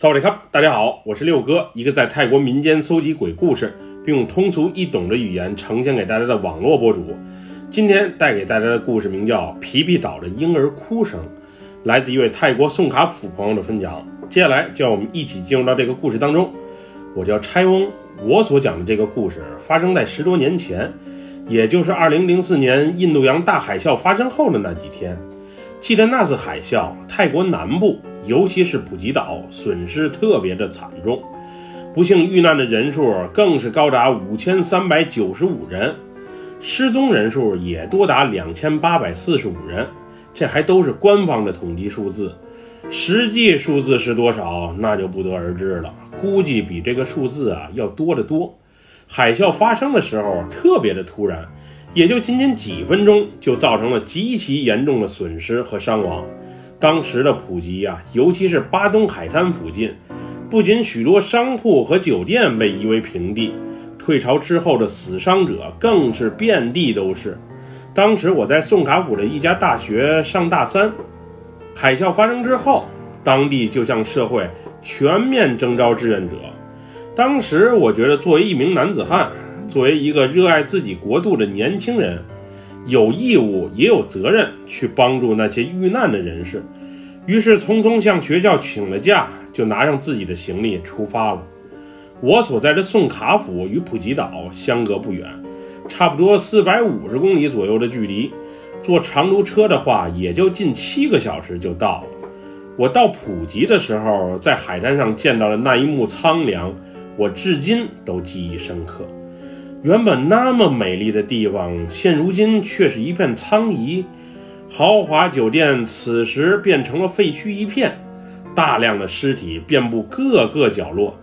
萨瓦迪卡，大家好，我是六哥，一个在泰国民间搜集鬼故事，并用通俗易懂的语言呈现给大家的网络博主。今天带给大家的故事名叫《皮皮岛的婴儿哭声》，来自一位泰国宋卡普朋友的分享。接下来就让我们一起进入到这个故事当中。我叫拆翁，我所讲的这个故事发生在十多年前，也就是二零零四年印度洋大海啸发生后的那几天。记得那次海啸，泰国南部。尤其是普吉岛损失特别的惨重，不幸遇难的人数更是高达五千三百九十五人，失踪人数也多达两千八百四十五人，这还都是官方的统计数字，实际数字是多少，那就不得而知了，估计比这个数字啊要多得多。海啸发生的时候特别的突然，也就仅仅几分钟，就造成了极其严重的损失和伤亡。当时的普吉呀，尤其是巴东海滩附近，不仅许多商铺和酒店被夷为平地，退潮之后的死伤者更是遍地都是。当时我在宋卡府的一家大学上大三，海啸发生之后，当地就向社会全面征召志愿者。当时我觉得，作为一名男子汉，作为一个热爱自己国度的年轻人。有义务也有责任去帮助那些遇难的人士，于是匆匆向学校请了假，就拿上自己的行李出发了。我所在的宋卡府与普吉岛相隔不远，差不多四百五十公里左右的距离，坐长途车的话也就近七个小时就到了。我到普吉的时候，在海滩上见到的那一幕苍凉，我至今都记忆深刻。原本那么美丽的地方，现如今却是一片苍夷。豪华酒店此时变成了废墟一片，大量的尸体遍布各个角落，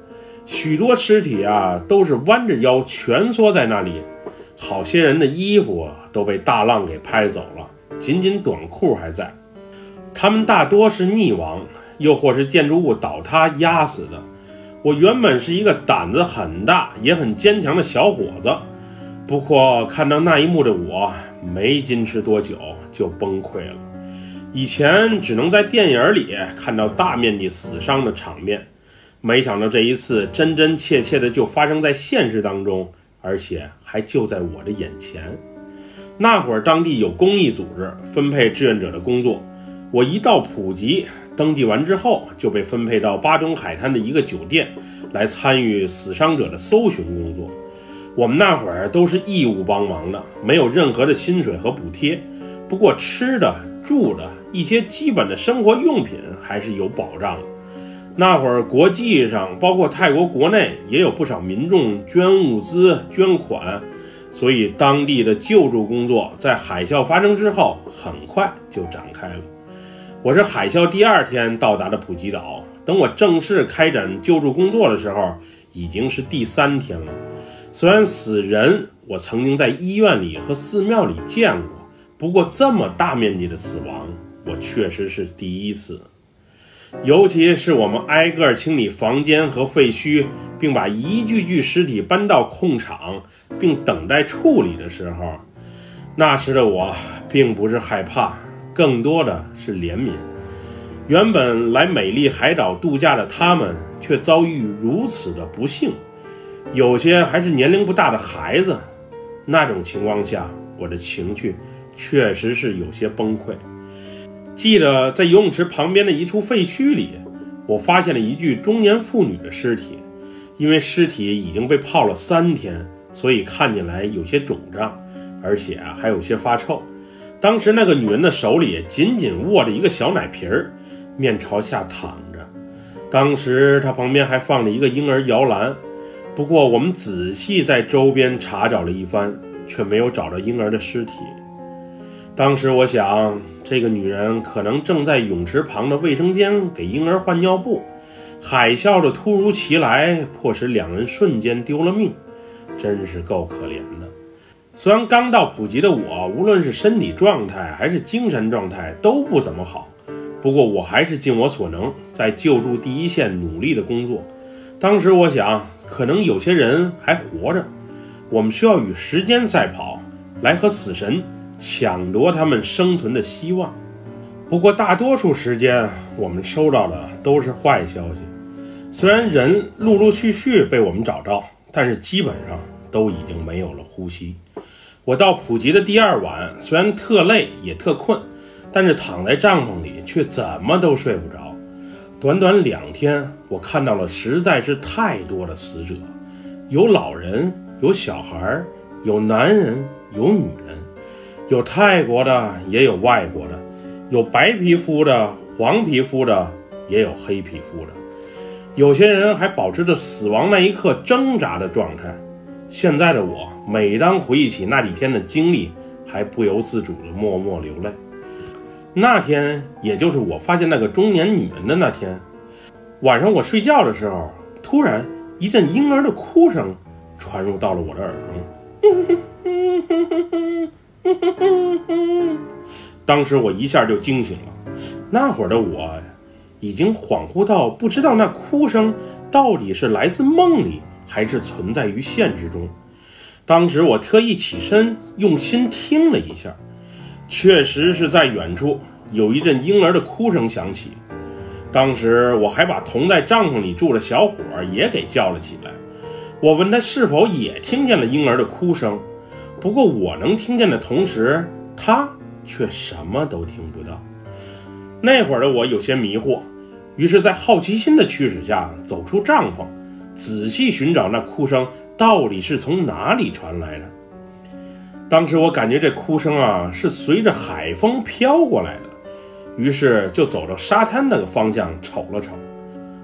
许多尸体啊都是弯着腰蜷缩在那里，好些人的衣服都被大浪给拍走了，仅仅短裤还在。他们大多是溺亡，又或是建筑物倒塌压死的。我原本是一个胆子很大也很坚强的小伙子，不过看到那一幕的我，没坚持多久就崩溃了。以前只能在电影里看到大面积死伤的场面，没想到这一次真真切切的就发生在现实当中，而且还就在我的眼前。那会儿当地有公益组织分配志愿者的工作，我一到普吉。登记完之后，就被分配到巴中海滩的一个酒店，来参与死伤者的搜寻工作。我们那会儿都是义务帮忙的，没有任何的薪水和补贴。不过吃的、住的一些基本的生活用品还是有保障。那会儿国际上，包括泰国国内，也有不少民众捐物资、捐款，所以当地的救助工作在海啸发生之后很快就展开了。我是海啸第二天到达的普吉岛，等我正式开展救助工作的时候，已经是第三天了。虽然死人我曾经在医院里和寺庙里见过，不过这么大面积的死亡，我确实是第一次。尤其是我们挨个清理房间和废墟，并把一具具尸体搬到空场，并等待处理的时候，那时的我并不是害怕。更多的是怜悯，原本来美丽海岛度假的他们，却遭遇如此的不幸，有些还是年龄不大的孩子。那种情况下，我的情绪确实是有些崩溃。记得在游泳池旁边的一处废墟里，我发现了一具中年妇女的尸体，因为尸体已经被泡了三天，所以看起来有些肿胀，而且还有些发臭。当时那个女人的手里紧紧握着一个小奶瓶儿，面朝下躺着。当时她旁边还放着一个婴儿摇篮。不过我们仔细在周边查找了一番，却没有找到婴儿的尸体。当时我想，这个女人可能正在泳池旁的卫生间给婴儿换尿布。海啸的突如其来，迫使两人瞬间丢了命，真是够可怜的。虽然刚到普吉的我，无论是身体状态还是精神状态都不怎么好，不过我还是尽我所能，在救助第一线努力的工作。当时我想，可能有些人还活着，我们需要与时间赛跑，来和死神抢夺他们生存的希望。不过大多数时间，我们收到的都是坏消息。虽然人陆陆续续被我们找到，但是基本上都已经没有了呼吸。我到普吉的第二晚，虽然特累也特困，但是躺在帐篷里却怎么都睡不着。短短两天，我看到了实在是太多的死者，有老人，有小孩，有男人，有女人，有泰国的，也有外国的，有白皮肤的，黄皮肤的，也有黑皮肤的。有些人还保持着死亡那一刻挣扎的状态。现在的我，每当回忆起那几天的经历，还不由自主地默默流泪。那天，也就是我发现那个中年女人的那天，晚上我睡觉的时候，突然一阵婴儿的哭声传入到了我的耳中。当时我一下就惊醒了。那会儿的我，已经恍惚到不知道那哭声到底是来自梦里，还是存在于现实中。当时我特意起身，用心听了一下。确实是在远处有一阵婴儿的哭声响起，当时我还把同在帐篷里住的小伙也给叫了起来。我问他是否也听见了婴儿的哭声，不过我能听见的同时，他却什么都听不到。那会儿的我有些迷惑，于是，在好奇心的驱使下，走出帐篷，仔细寻找那哭声到底是从哪里传来的。当时我感觉这哭声啊是随着海风飘过来的，于是就走到沙滩那个方向瞅了瞅。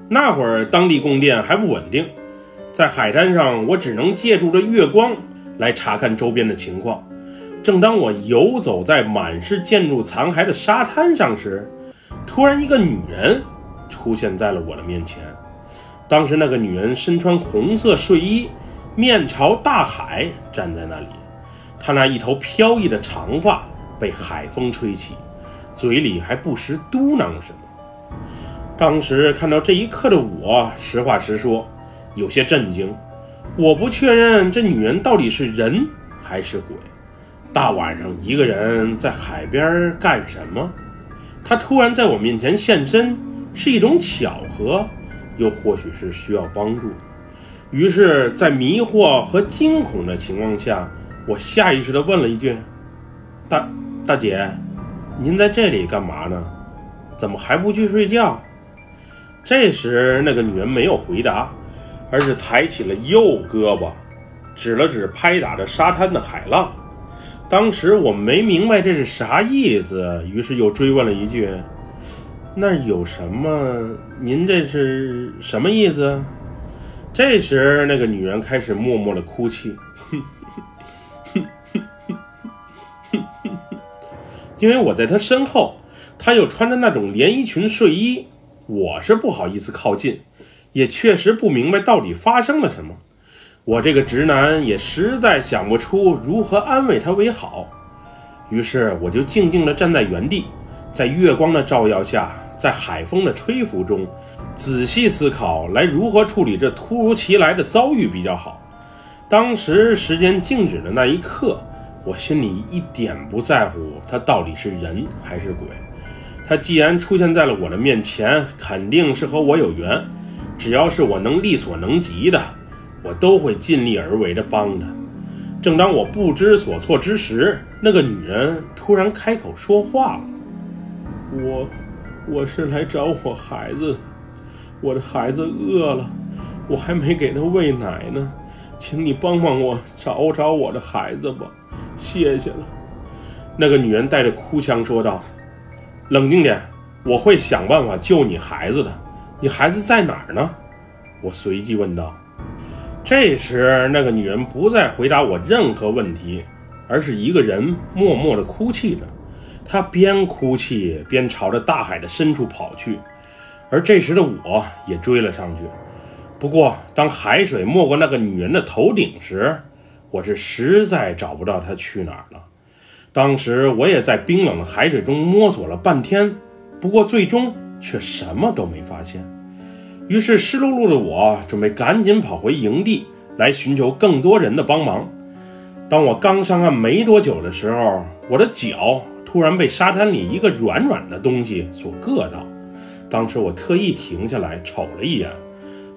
那会儿当地供电还不稳定，在海滩上我只能借助着月光来查看周边的情况。正当我游走在满是建筑残骸的沙滩上时，突然一个女人出现在了我的面前。当时那个女人身穿红色睡衣，面朝大海站在那里。他那一头飘逸的长发被海风吹起，嘴里还不时嘟囔什么。当时看到这一刻的我，实话实说，有些震惊。我不确认这女人到底是人还是鬼。大晚上一个人在海边干什么？她突然在我面前现身，是一种巧合，又或许是需要帮助。于是，在迷惑和惊恐的情况下。我下意识地问了一句：“大大姐，您在这里干嘛呢？怎么还不去睡觉？”这时，那个女人没有回答，而是抬起了右胳膊，指了指拍打着沙滩的海浪。当时我没明白这是啥意思，于是又追问了一句：“那有什么？您这是什么意思？”这时，那个女人开始默默地哭泣。因为我在他身后，他又穿着那种连衣裙睡衣，我是不好意思靠近，也确实不明白到底发生了什么。我这个直男也实在想不出如何安慰他为好，于是我就静静地站在原地，在月光的照耀下，在海风的吹拂中，仔细思考来如何处理这突如其来的遭遇比较好。当时时间静止的那一刻。我心里一点不在乎他到底是人还是鬼，他既然出现在了我的面前，肯定是和我有缘。只要是我能力所能及的，我都会尽力而为的帮他。正当我不知所措之时，那个女人突然开口说话了：“我，我是来找我孩子，我的孩子饿了，我还没给他喂奶呢，请你帮帮我找找我的孩子吧。”谢谢了，那个女人带着哭腔说道：“冷静点，我会想办法救你孩子的。你孩子在哪儿呢？”我随即问道。这时，那个女人不再回答我任何问题，而是一个人默默地哭泣着。他边哭泣边朝着大海的深处跑去，而这时的我也追了上去。不过，当海水没过那个女人的头顶时，我是实在找不到她去哪儿了。当时我也在冰冷的海水中摸索了半天，不过最终却什么都没发现。于是湿漉漉的我准备赶紧跑回营地来寻求更多人的帮忙。当我刚上岸没多久的时候，我的脚突然被沙滩里一个软软的东西所硌到。当时我特意停下来瞅了一眼，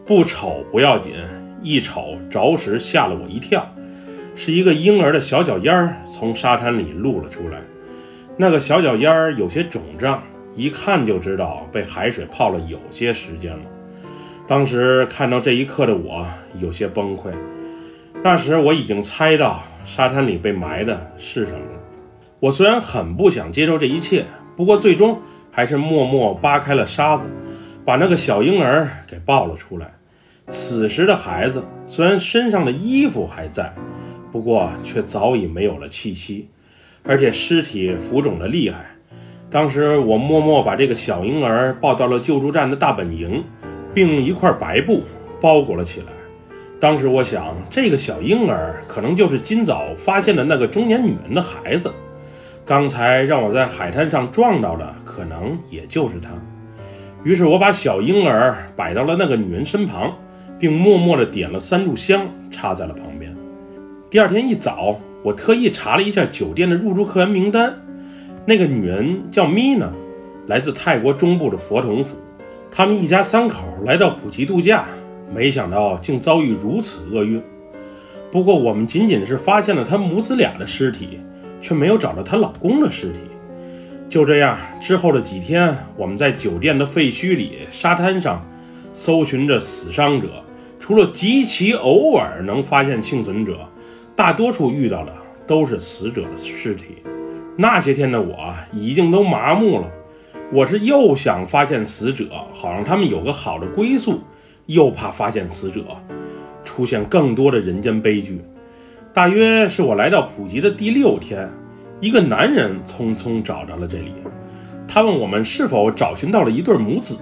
不瞅不要紧，一瞅着实吓了我一跳，是一个婴儿的小脚丫从沙滩里露了出来。那个小脚丫有些肿胀，一看就知道被海水泡了有些时间了。当时看到这一刻的我有些崩溃。那时我已经猜到沙滩里被埋的是什么了。我虽然很不想接受这一切，不过最终还是默默扒开了沙子，把那个小婴儿给抱了出来。此时的孩子虽然身上的衣服还在，不过却早已没有了气息，而且尸体浮肿的厉害。当时我默默把这个小婴儿抱到了救助站的大本营，并用一块白布包裹了起来。当时我想，这个小婴儿可能就是今早发现的那个中年女人的孩子。刚才让我在海滩上撞到的，可能也就是他。于是我把小婴儿摆到了那个女人身旁。并默默地点了三炷香，插在了旁边。第二天一早，我特意查了一下酒店的入住客源名单，那个女人叫米娜，来自泰国中部的佛统府。他们一家三口来到普吉度假，没想到竟遭遇如此厄运。不过，我们仅仅是发现了她母子俩的尸体，却没有找到她老公的尸体。就这样，之后的几天，我们在酒店的废墟里、沙滩上搜寻着死伤者。除了极其偶尔能发现幸存者，大多数遇到的都是死者的尸体。那些天的我已经都麻木了，我是又想发现死者，好让他们有个好的归宿，又怕发现死者出现更多的人间悲剧。大约是我来到普吉的第六天，一个男人匆匆找到了这里，他问我们是否找寻到了一对母子。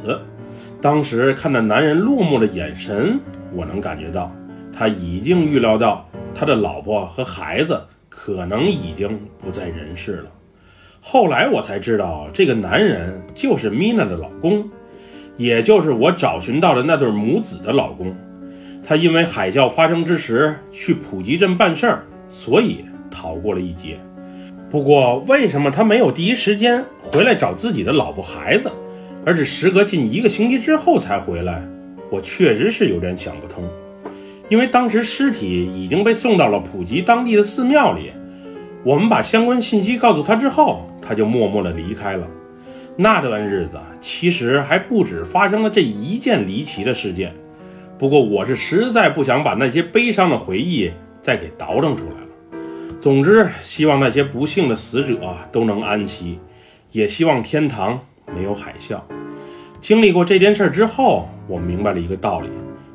当时看那男人落寞的眼神。我能感觉到，他已经预料到他的老婆和孩子可能已经不在人世了。后来我才知道，这个男人就是米娜的老公，也就是我找寻到的那对母子的老公。他因为海啸发生之时去普吉镇办事儿，所以逃过了一劫。不过，为什么他没有第一时间回来找自己的老婆孩子，而是时隔近一个星期之后才回来？我确实是有点想不通，因为当时尸体已经被送到了普吉当地的寺庙里，我们把相关信息告诉他之后，他就默默地离开了。那段日子其实还不止发生了这一件离奇的事件，不过我是实在不想把那些悲伤的回忆再给倒腾出来了。总之，希望那些不幸的死者都能安息，也希望天堂没有海啸。经历过这件事之后，我明白了一个道理，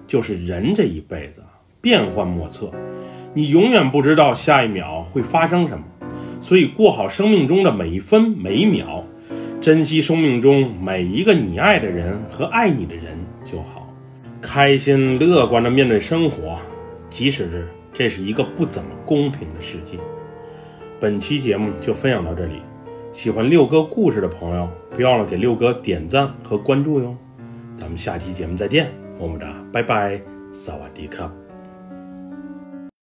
就是人这一辈子变幻莫测，你永远不知道下一秒会发生什么，所以过好生命中的每一分每一秒，珍惜生命中每一个你爱的人和爱你的人就好，开心乐观的面对生活，即使是这是一个不怎么公平的世界。本期节目就分享到这里。喜欢六哥故事的朋友，别忘了给六哥点赞和关注哟！咱们下期节目再见，么么哒，拜拜，萨瓦迪卡。